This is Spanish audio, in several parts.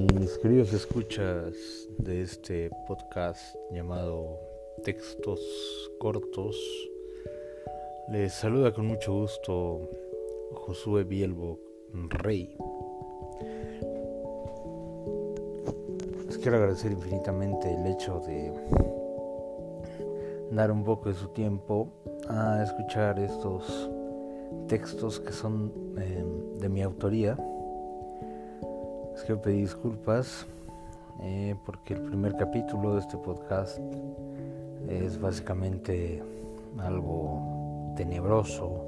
Mis queridos escuchas de este podcast llamado Textos Cortos, les saluda con mucho gusto Josué Bielbo Rey. Les quiero agradecer infinitamente el hecho de dar un poco de su tiempo a escuchar estos textos que son eh, de mi autoría quiero pedir disculpas eh, porque el primer capítulo de este podcast es básicamente algo tenebroso,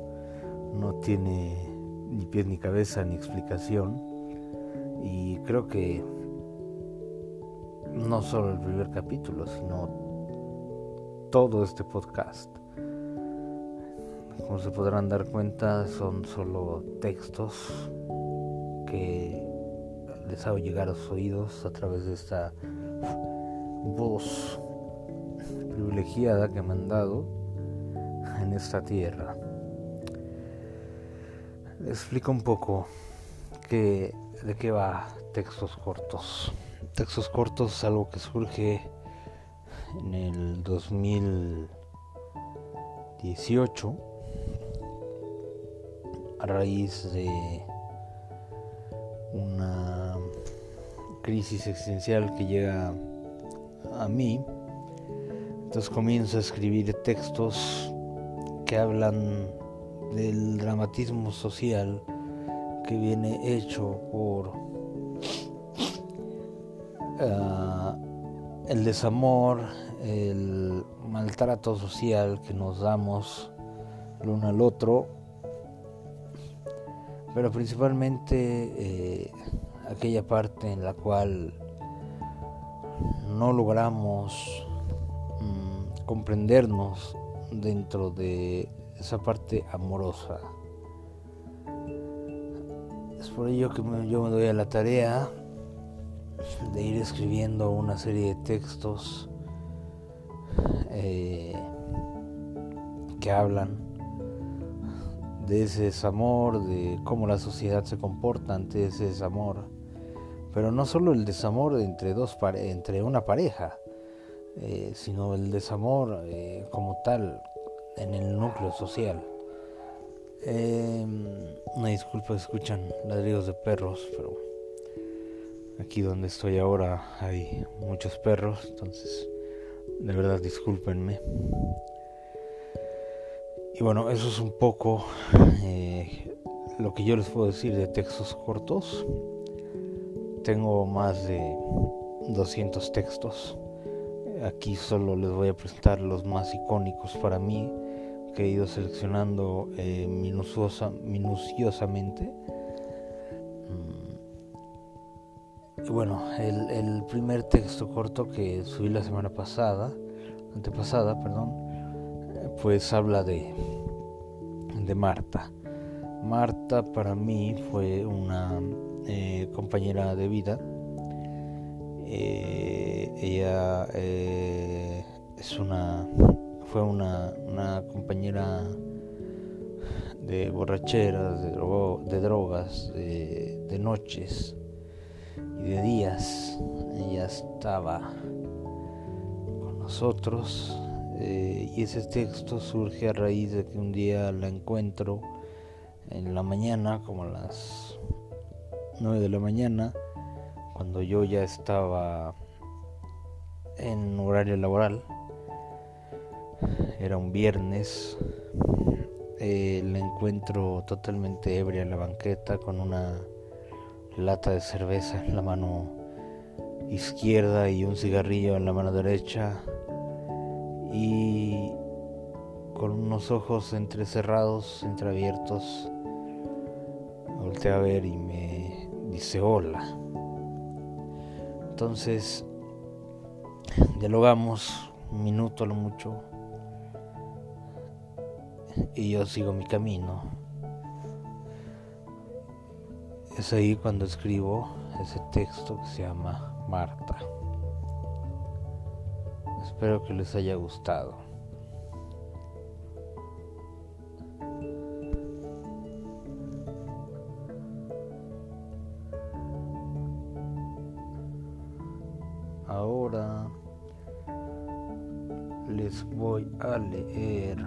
no tiene ni pies ni cabeza ni explicación y creo que no solo el primer capítulo, sino todo este podcast. Como se podrán dar cuenta, son solo textos que les hago llegar a sus oídos a través de esta voz privilegiada que me han dado en esta tierra. Les explico un poco que, de qué va textos cortos. Textos cortos es algo que surge en el 2018 a raíz de una crisis existencial que llega a mí. Entonces comienzo a escribir textos que hablan del dramatismo social que viene hecho por ah, el desamor, el maltrato social que nos damos el uno al otro pero principalmente eh, aquella parte en la cual no logramos mm, comprendernos dentro de esa parte amorosa. Es por ello que yo me doy a la tarea de ir escribiendo una serie de textos eh, que hablan de ese desamor, de cómo la sociedad se comporta ante ese desamor. Pero no solo el desamor entre, dos entre una pareja, eh, sino el desamor eh, como tal en el núcleo social. Eh, una disculpa, escuchan ladridos de perros, pero aquí donde estoy ahora hay muchos perros, entonces de verdad discúlpenme. Y bueno, eso es un poco eh, lo que yo les puedo decir de textos cortos. Tengo más de 200 textos. Aquí solo les voy a presentar los más icónicos para mí que he ido seleccionando eh, minuciosa, minuciosamente. Mm. Y bueno, el, primer texto corto que subí la semana pasada, antepasada, perdón, pues habla de, de Marta. Marta para mí fue una compañera de vida. Eh, ella eh, es una fue una, una compañera de borracheras, de, drogas, de, noches y de días. Ella estaba con nosotros eh, y ese texto surge a raíz de que un día la encuentro en la mañana, como las 9 de la mañana, cuando yo ya estaba en horario laboral. Era un viernes. Eh, la encuentro totalmente ebria en la banqueta con una lata de cerveza en la mano izquierda y un cigarrillo en la mano derecha y con unos ojos entrecerrados, entreabiertos, volteé a ver y me dice hola. Entonces, dialogamos un minuto a lo mucho y yo sigo mi camino. Es ahí cuando escribo ese texto que se llama Marta. Espero que les haya gustado. Leer.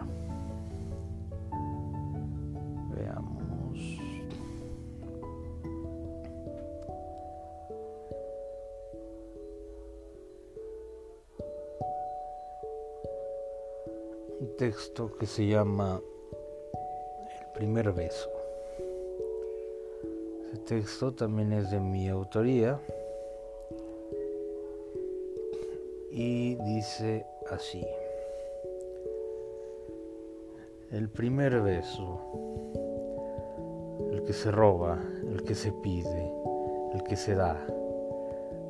Veamos. Un texto que se llama El primer beso. Este texto también es de mi autoría y dice así. El primer beso, el que se roba, el que se pide, el que se da,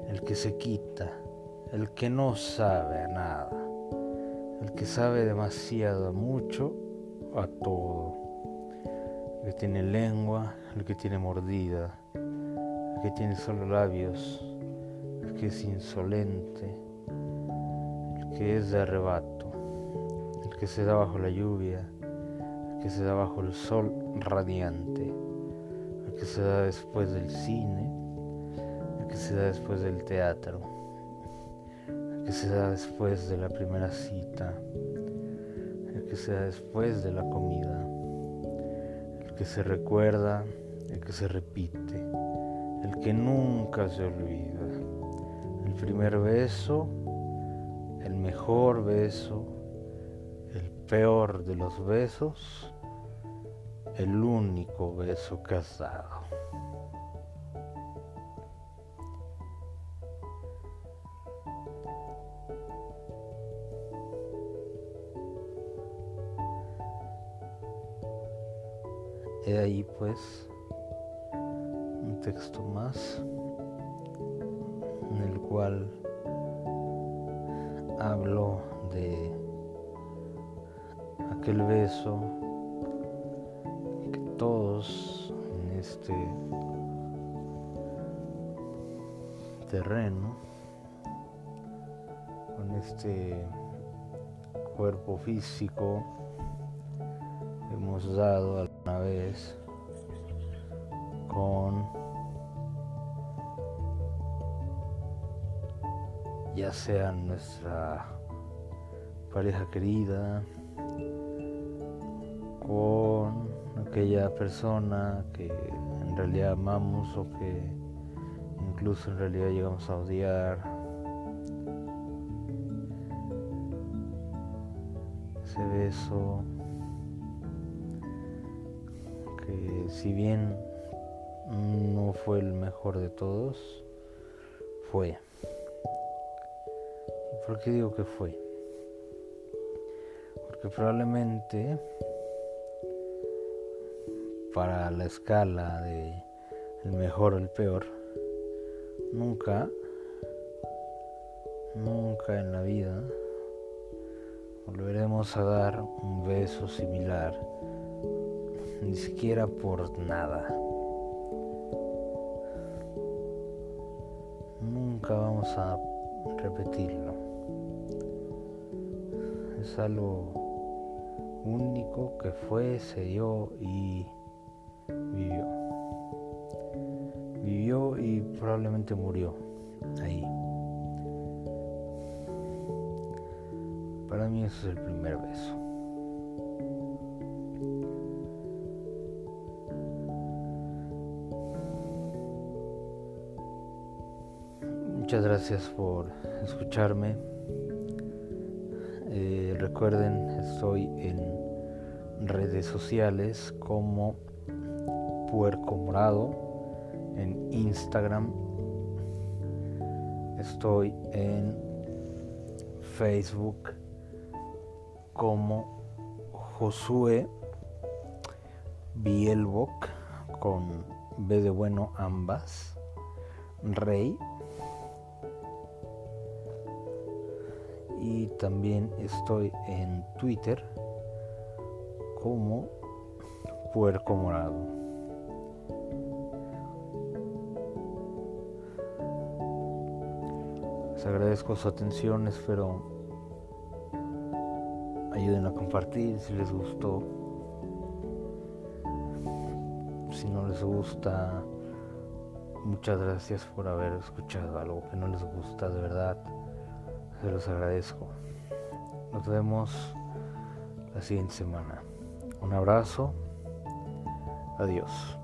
el que se quita, el que no sabe a nada, el que sabe demasiado mucho a todo, el que tiene lengua, el que tiene mordida, el que tiene solo labios, el que es insolente, el que es de arrebato, el que se da bajo la lluvia, que se da bajo el sol radiante, el que se da después del cine, el que se da después del teatro, el que se da después de la primera cita, el que se da después de la comida, el que se recuerda, el que se repite, el que nunca se olvida, el primer beso, el mejor beso, el peor de los besos, el único beso que has. He ahí pues un texto más en el cual hablo de aquel beso todos en este terreno, con este cuerpo físico, hemos dado alguna vez con ya sea nuestra pareja querida, con aquella persona que en realidad amamos o que incluso en realidad llegamos a odiar. Ese beso que si bien no fue el mejor de todos, fue. ¿Por qué digo que fue? Porque probablemente para la escala de el mejor o el peor, nunca, nunca en la vida volveremos a dar un beso similar, ni siquiera por nada. Nunca vamos a repetirlo. Es algo único que fue, se dio y vivió. Vivió y probablemente murió ahí. Para mí eso es el primer beso. Muchas gracias por escucharme. Eh, recuerden, estoy en redes sociales como Puerco Morado en Instagram. Estoy en Facebook como Josué Bielbok con B de bueno ambas. Rey. Y también estoy en Twitter como Puerco Morado. Agradezco su atención, espero ayuden a compartir si les gustó. Si no les gusta, muchas gracias por haber escuchado algo que no les gusta, de verdad, se los agradezco. Nos vemos la siguiente semana. Un abrazo. Adiós.